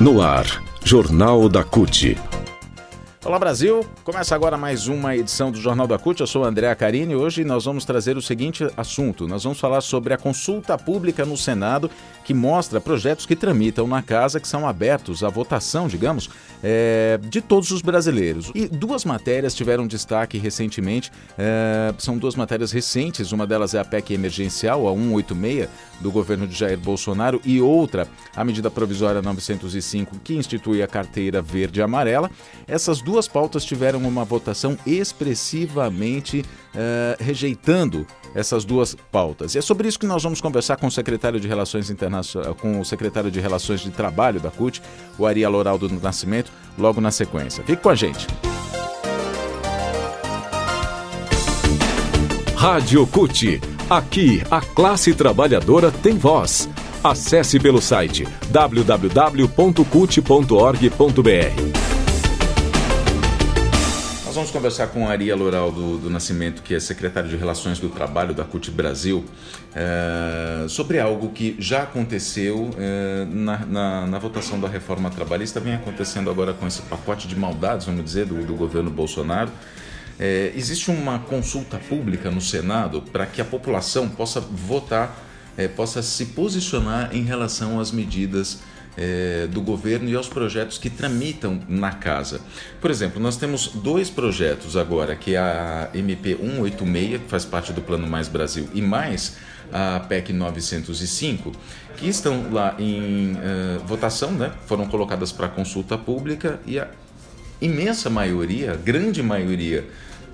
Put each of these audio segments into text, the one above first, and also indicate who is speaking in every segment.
Speaker 1: No ar, Jornal da CUT.
Speaker 2: Olá Brasil, começa agora mais uma edição do Jornal da CUT. Eu sou André Carini e hoje nós vamos trazer o seguinte assunto: nós vamos falar sobre a consulta pública no Senado que mostra projetos que tramitam na casa que são abertos à votação, digamos, é, de todos os brasileiros. E duas matérias tiveram destaque recentemente, é, são duas matérias recentes, uma delas é a PEC emergencial, a 186 do governo de Jair Bolsonaro, e outra, a medida provisória 905 que institui a carteira verde e amarela. Essas duas pautas tiveram uma votação expressivamente uh, rejeitando essas duas pautas. E é sobre isso que nós vamos conversar com o secretário de Relações Internacionais, com o secretário de Relações de Trabalho da CUT, o Ari Loraldo do Nascimento, logo na sequência. Fique com a gente.
Speaker 1: Rádio CUT. Aqui, a classe trabalhadora tem voz. Acesse pelo site www.cut.org.br
Speaker 2: vamos conversar com a Aria Loral do, do Nascimento, que é secretária de Relações do Trabalho da CUT Brasil, é, sobre algo que já aconteceu é, na, na, na, votação da reforma trabalhista, vem acontecendo agora com esse pacote de maldades, vamos dizer, do, do governo Bolsonaro. É, existe uma consulta pública no Senado para que a população possa votar, possa se posicionar em relação às medidas é, do governo e aos projetos que tramitam na casa. Por exemplo, nós temos dois projetos agora, que é a MP 186, que faz parte do Plano Mais Brasil, e mais a PEC 905, que estão lá em uh, votação, né? foram colocadas para consulta pública e a imensa maioria, grande maioria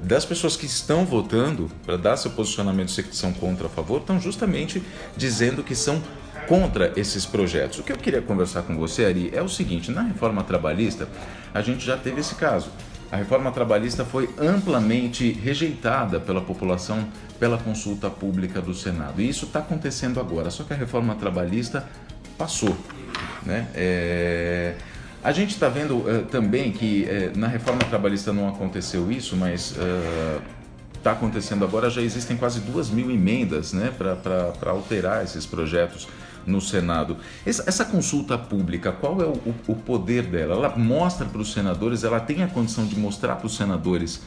Speaker 2: das pessoas que estão votando para dar seu posicionamento se são contra a favor, estão justamente dizendo que são contra esses projetos. O que eu queria conversar com você, Ari, é o seguinte: na reforma trabalhista, a gente já teve esse caso. A reforma trabalhista foi amplamente rejeitada pela população pela consulta pública do Senado. E isso está acontecendo agora, só que a reforma trabalhista passou. Né? É... A gente está vendo uh, também que uh, na reforma trabalhista não aconteceu isso, mas está uh, acontecendo agora. Já existem quase duas mil emendas né, para alterar esses projetos no Senado. Essa, essa consulta pública, qual é o, o poder dela? Ela mostra para os senadores, ela tem a condição de mostrar para os senadores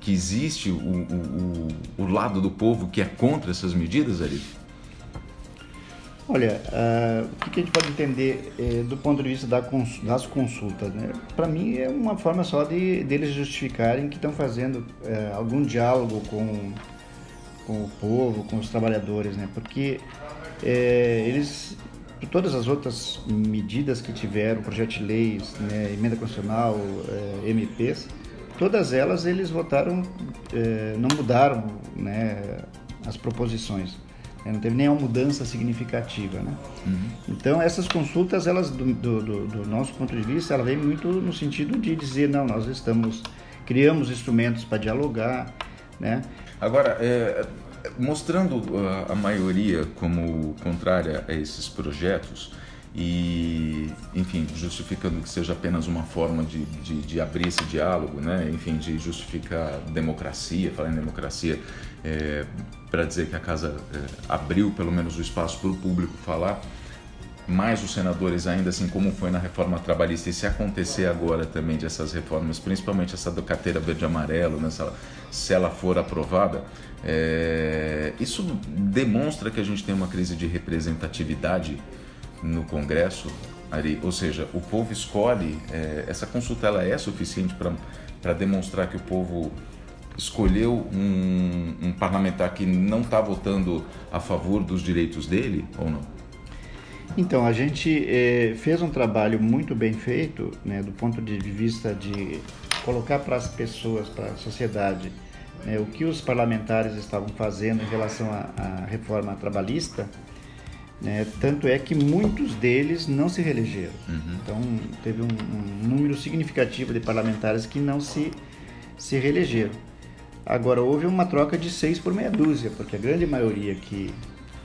Speaker 2: que existe o, o, o, lado do povo que é contra essas medidas, Ari?
Speaker 3: Olha, uh, o que a gente pode entender eh, do ponto de vista da cons das consultas? Né? Para mim é uma forma só de deles justificarem que estão fazendo eh, algum diálogo com, com o povo, com os trabalhadores, né? porque é, eles, por todas as outras medidas que tiveram, projeto de leis, né, emenda constitucional, é, MPs, todas elas eles votaram, é, não mudaram né, as proposições. Né, não teve nenhuma mudança significativa, né? Uhum. Então essas consultas, elas do, do, do, nosso ponto de vista, ela vem muito no sentido de dizer não, nós estamos criamos instrumentos para dialogar, né?
Speaker 2: Agora, é, mostrando a, a maioria como contrária a esses projetos e, enfim, justificando que seja apenas uma forma de, de, de, abrir esse diálogo, né? enfim, de justificar democracia, falar em democracia, é, para dizer que a casa é, abriu pelo menos o espaço para o público falar, mais os senadores ainda assim como foi na reforma trabalhista e se acontecer agora também dessas reformas, principalmente essa do carteira verde amarelo, né, se, ela, se ela for aprovada, é, isso demonstra que a gente tem uma crise de representatividade no Congresso, Ari, ou seja, o povo escolhe, é, essa consulta ela é suficiente para demonstrar que o povo escolheu um parlamentar que não está votando a favor dos direitos dele ou não?
Speaker 3: Então, a gente é, fez um trabalho muito bem feito, né, do ponto de vista de colocar para as pessoas, para a sociedade, né, o que os parlamentares estavam fazendo em relação à, à reforma trabalhista. Né, tanto é que muitos deles não se reelegeram. Uhum. Então, teve um, um, número significativo de parlamentares que não se, se reelegeram. Agora, houve uma troca de seis por meia dúzia, porque a grande maioria que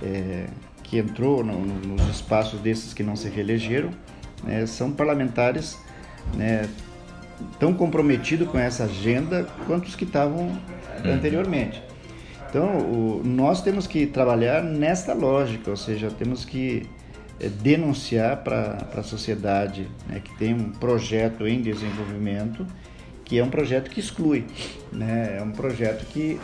Speaker 3: é, que entrou no, no, nos espaços desses que não se reelegeram, né, são parlamentares né, tão comprometidos com essa agenda quanto os que estavam uhum. anteriormente. Então, o, nós temos que trabalhar nesta lógica, ou seja, temos que é, denunciar para a sociedade né, que tem um projeto em desenvolvimento que é um projeto que exclui, né? é um projeto que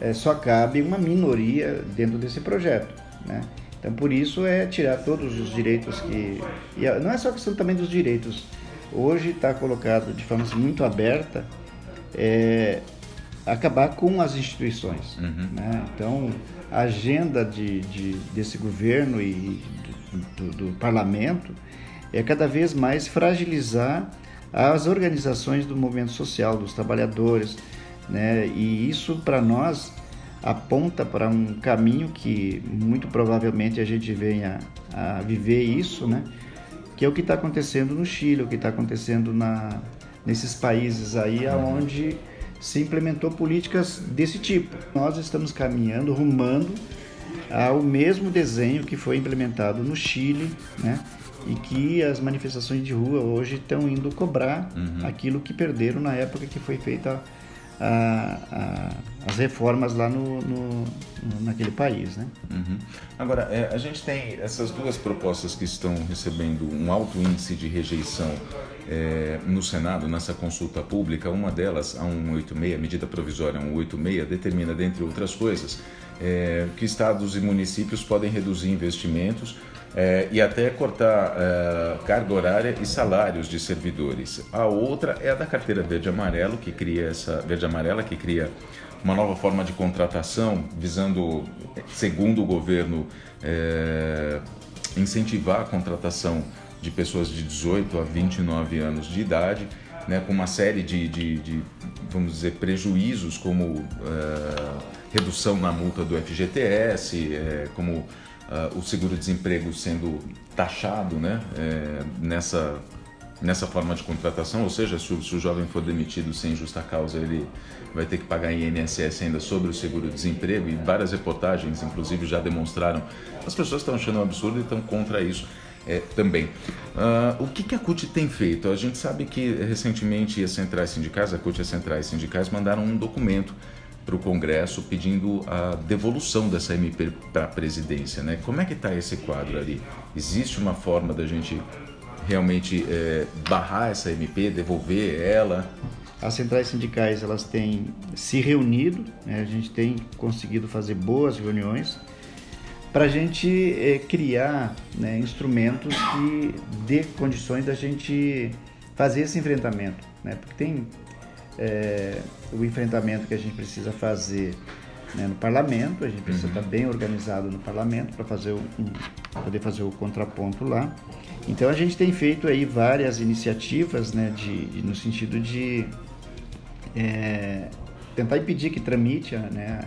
Speaker 3: é, só cabe uma minoria dentro desse projeto. Né? Então, por isso é tirar todos os direitos que. E não é só questão também dos direitos. Hoje está colocado de forma assim, muito aberta é, acabar com as instituições. Uhum. Né? Então, a agenda de, de, desse governo e do, do, do parlamento é cada vez mais fragilizar as organizações do movimento social, dos trabalhadores, né? E isso para nós aponta para um caminho que muito provavelmente a gente venha a viver isso, né? Que é o que está acontecendo no Chile, o que está acontecendo na, nesses países aí aonde se implementou políticas desse tipo. Nós estamos caminhando, rumando ao mesmo desenho que foi implementado no Chile, né? E que as manifestações de rua hoje estão indo cobrar uhum. aquilo que perderam na época que foi feita a, a, as reformas lá no, no, naquele país. Né?
Speaker 2: Uhum. Agora, é, a gente tem essas duas propostas que estão recebendo um alto índice de rejeição é, no Senado, nessa consulta pública. Uma delas, a 186, a medida provisória 186, determina, dentre outras coisas, é, que estados e municípios podem reduzir investimentos é, e até cortar é, carga horária e salários de servidores. A outra é a da carteira verde amarelo que cria essa verde amarela que cria uma nova forma de contratação visando, segundo o governo, é, incentivar a contratação de pessoas de 18 a 29 anos de idade, né, com uma série de, de, de vamos dizer, prejuízos como é, redução na multa do FGTS, é, como uh, o seguro-desemprego sendo taxado né, nessa, nessa forma de contratação, ou seja, se o, se o, jovem for demitido sem justa causa, ele vai ter que pagar INSS ainda sobre o seguro-desemprego, e várias reportagens, inclusive, já demonstraram. As pessoas estão achando um absurdo e estão contra isso. É, também. Uh, o que, que, a CUT tem feito? A gente sabe que recentemente as centrais sindicais, a CUT e as centrais sindicais mandaram um documento para o Congresso pedindo a devolução dessa MP para a presidência. Né? Como é que está esse quadro ali? Existe uma forma da gente realmente é, barrar essa MP, devolver ela?
Speaker 3: As centrais sindicais elas têm se reunido, né? a gente tem conseguido fazer boas reuniões para a gente é, criar né, instrumentos que dê condições da gente fazer esse enfrentamento, né? porque tem é, o enfrentamento que a gente precisa fazer né, no parlamento, a gente precisa uhum. estar bem organizado no parlamento para fazer um, poder fazer o contraponto lá. Então a gente tem feito aí várias iniciativas né, de, de no sentido de é, tentar impedir que tramite né,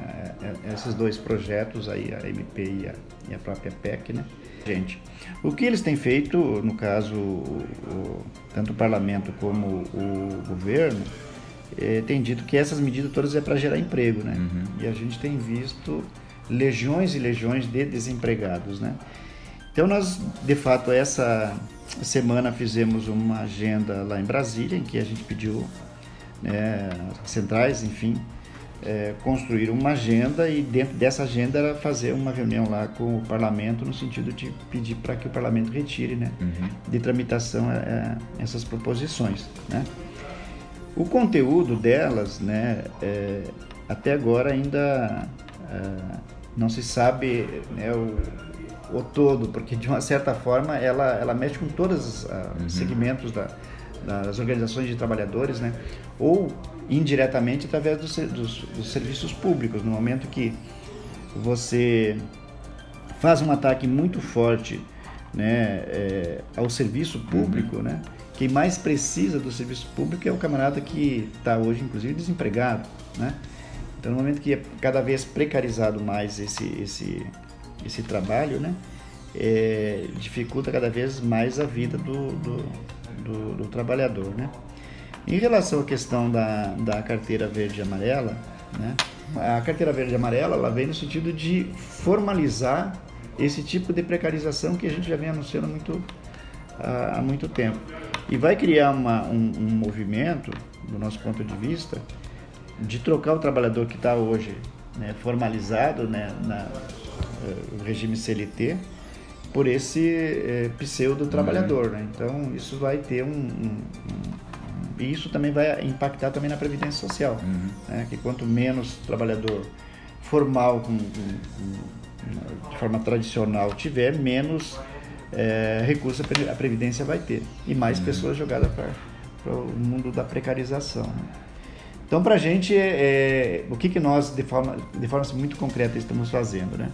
Speaker 3: esses dois projetos aí, a MP e a, e a própria PEC, né? Gente, o que eles têm feito, no caso, o, o, tanto o parlamento como o governo, é, tem dito que essas medidas todas é para gerar emprego, né? Uhum. E a gente tem visto legiões e legiões de desempregados, né? Então nós, de fato, essa semana fizemos uma agenda lá em Brasília, em que a gente pediu né, centrais, enfim, é, construir uma agenda e dentro dessa agenda era fazer uma reunião lá com o parlamento no sentido de pedir para que o parlamento retire, né, uhum. de tramitação é, essas proposições, né? O conteúdo delas, né, é, até agora ainda é, não se sabe né, o, o, todo, porque de uma certa forma ela, ela mexe com todos os uh, uhum. segmentos da, das organizações de trabalhadores, né, ou indiretamente através dos, dos, dos serviços públicos. No momento que você faz um ataque muito forte né, é, ao serviço público, uhum. né, quem mais precisa do serviço público é o camarada que está hoje, inclusive, desempregado, né? Então, no momento que é cada vez precarizado mais esse, esse, esse trabalho, né? É, dificulta cada vez mais a vida do, do, do, do, trabalhador, né? Em relação à questão da, da carteira verde e amarela, né? A carteira verde e amarela, ela vem no sentido de formalizar esse tipo de precarização que a gente já vem anunciando muito, há, há muito tempo. E vai criar uma, um, um movimento, do nosso ponto de vista, de trocar o trabalhador que está hoje né, formalizado né, na, no eh, regime CLT por esse é, pseudo trabalhador, né? Então isso vai ter um, um, um, isso também vai impactar também na previdência social, uhum. né? Que quanto menos trabalhador formal com, com, de forma tradicional tiver, menos é, recurso a previdência vai ter e mais uhum. pessoas jogadas para o mundo da precarização. Né? Então, para a gente, é, é, o que, que nós, de forma, de forma muito concreta, estamos fazendo? Né?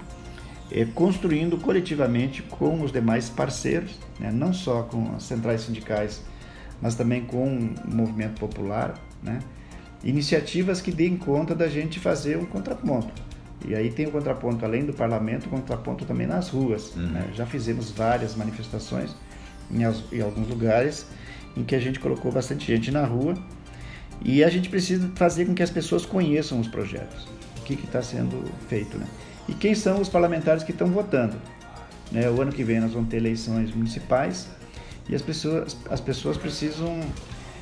Speaker 3: É, construindo coletivamente com os demais parceiros, né? não só com as centrais sindicais, mas também com o movimento popular, né? iniciativas que deem conta da gente fazer um contraponto. E aí tem o contraponto além do parlamento, o contraponto também nas ruas. Uhum. Né? Já fizemos várias manifestações em, em alguns lugares em que a gente colocou bastante gente na rua e a gente precisa fazer com que as pessoas conheçam os projetos, o que está sendo feito. Né? E quem são os parlamentares que estão votando. Né? O ano que vem nós vamos ter eleições municipais e as pessoas, as pessoas precisam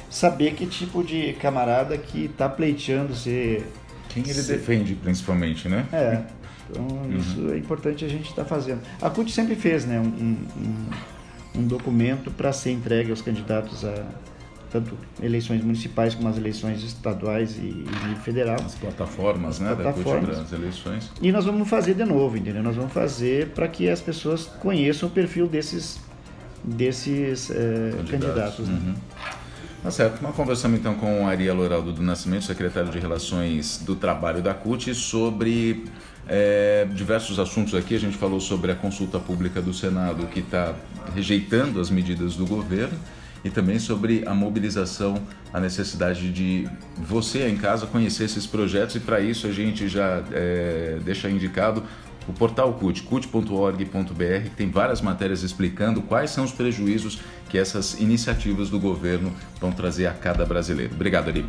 Speaker 3: saber que tipo de camarada que está pleiteando ser.
Speaker 2: Quem ele ser... defende, principalmente, né?
Speaker 3: É. Então, uhum. isso é importante a gente estar tá fazendo. A CUT sempre fez né, um, um, um documento para ser entregue aos candidatos a, tanto eleições municipais como as eleições estaduais e, e federal.
Speaker 2: As plataformas, né, plataformas. das eleições.
Speaker 3: E nós vamos fazer de novo, entendeu? Nós vamos fazer para que as pessoas conheçam o perfil desses desses é, candidatos. candidatos né?
Speaker 2: uhum. Tá certo. Nós conversamos então com a Aria Loraldo do Nascimento, secretário de Relações do Trabalho da CUT, sobre é, diversos assuntos aqui. A gente falou sobre a consulta pública do Senado que está rejeitando as medidas do governo e também sobre a mobilização, a necessidade de você em casa conhecer esses projetos e para isso a gente já é, deixa indicado o portal CUT, cut.org.br, que tem várias matérias explicando quais são os prejuízos que essas iniciativas do governo vão trazer a cada brasileiro. Obrigado, Ari.